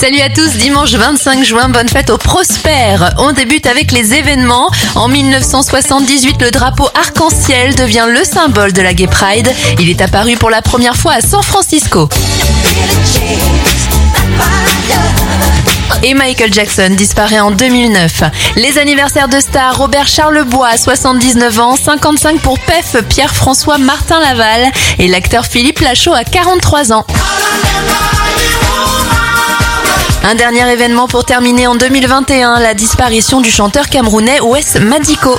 Salut à tous, dimanche 25 juin, bonne fête au Prosper. On débute avec les événements. En 1978, le drapeau arc-en-ciel devient le symbole de la Gay Pride. Il est apparu pour la première fois à San Francisco. Et Michael Jackson disparaît en 2009. Les anniversaires de stars, Robert Charlebois, 79 ans, 55 pour PEF, Pierre-François Martin Laval et l'acteur Philippe Lachaud à 43 ans. Un dernier événement pour terminer en 2021, la disparition du chanteur camerounais Wes Madiko.